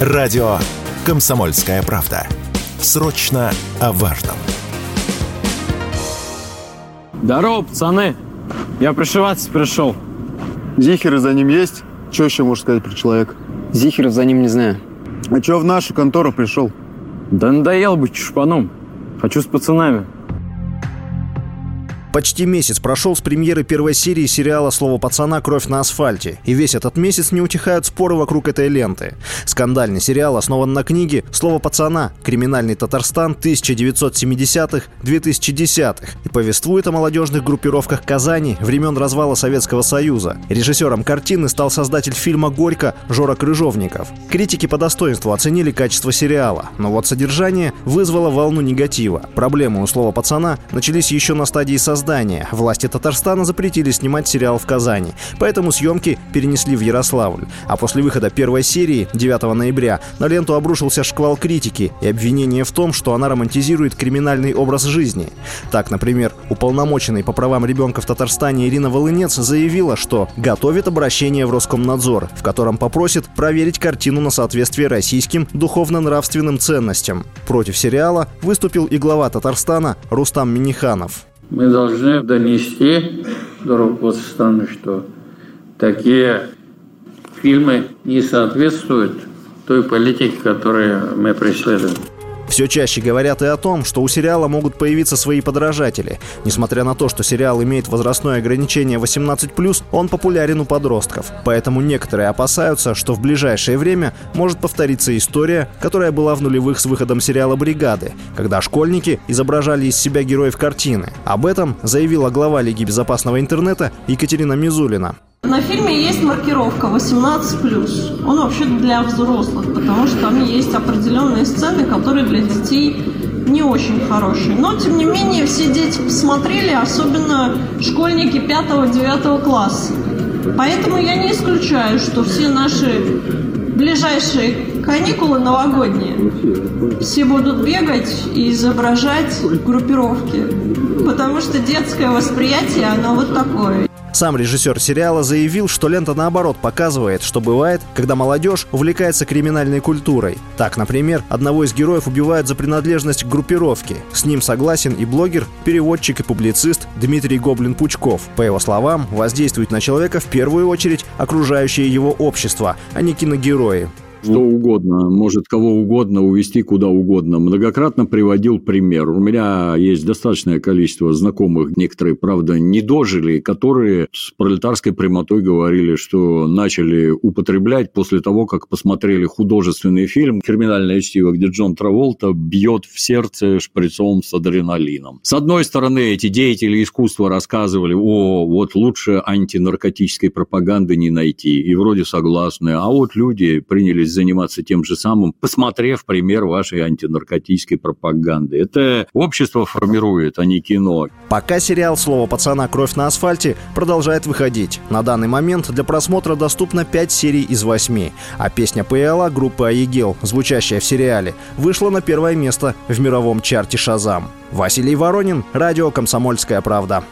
Радио «Комсомольская правда». Срочно о важном. Здорово, пацаны. Я пришиваться пришел. Зихеры за ним есть? Что еще можно сказать про человека? Зихеров за ним не знаю. А что в нашу контору пришел? Да надоел быть чушпаном. Хочу с пацанами. Почти месяц прошел с премьеры первой серии сериала «Слово пацана. Кровь на асфальте». И весь этот месяц не утихают споры вокруг этой ленты. Скандальный сериал основан на книге «Слово пацана. Криминальный Татарстан 1970-2010-х» и повествует о молодежных группировках Казани времен развала Советского Союза. Режиссером картины стал создатель фильма «Горько» Жора Крыжовников. Критики по достоинству оценили качество сериала, но вот содержание вызвало волну негатива. Проблемы у «Слова пацана» начались еще на стадии создания создания. Власти Татарстана запретили снимать сериал в Казани, поэтому съемки перенесли в Ярославль. А после выхода первой серии, 9 ноября, на ленту обрушился шквал критики и обвинения в том, что она романтизирует криминальный образ жизни. Так, например, уполномоченный по правам ребенка в Татарстане Ирина Волынец заявила, что готовит обращение в Роскомнадзор, в котором попросит проверить картину на соответствие российским духовно-нравственным ценностям. Против сериала выступил и глава Татарстана Рустам Миниханов мы должны донести до руководства страны, что такие фильмы не соответствуют той политике, которую мы преследуем. Все чаще говорят и о том, что у сериала могут появиться свои подражатели. Несмотря на то, что сериал имеет возрастное ограничение 18+, он популярен у подростков. Поэтому некоторые опасаются, что в ближайшее время может повториться история, которая была в нулевых с выходом сериала «Бригады», когда школьники изображали из себя героев картины. Об этом заявила глава Лиги безопасного интернета Екатерина Мизулина. На фильме есть маркировка 18+. Он вообще для взрослых, потому что там есть определенные сцены, которые для детей не очень хорошие. Но, тем не менее, все дети посмотрели, особенно школьники 5-9 класса. Поэтому я не исключаю, что все наши ближайшие каникулы новогодние все будут бегать и изображать группировки. Потому что детское восприятие, оно вот такое. Сам режиссер сериала заявил, что лента наоборот показывает, что бывает, когда молодежь увлекается криминальной культурой. Так, например, одного из героев убивают за принадлежность к группировке. С ним согласен и блогер, переводчик и публицист Дмитрий Гоблин-Пучков. По его словам, воздействует на человека в первую очередь окружающее его общество, а не киногерои что угодно, может кого угодно увести куда угодно. Многократно приводил пример. У меня есть достаточное количество знакомых, некоторые, правда, не дожили, которые с пролетарской прямотой говорили, что начали употреблять после того, как посмотрели художественный фильм «Криминальное чтиво», где Джон Траволта бьет в сердце шприцом с адреналином. С одной стороны, эти деятели искусства рассказывали, о, вот лучше антинаркотической пропаганды не найти, и вроде согласны, а вот люди принялись собираетесь заниматься тем же самым, посмотрев пример вашей антинаркотической пропаганды. Это общество формирует, а не кино. Пока сериал «Слово пацана. Кровь на асфальте» продолжает выходить. На данный момент для просмотра доступно 5 серий из 8. А песня ПЛА группы «Аегел», звучащая в сериале, вышла на первое место в мировом чарте «Шазам». Василий Воронин, радио «Комсомольская правда».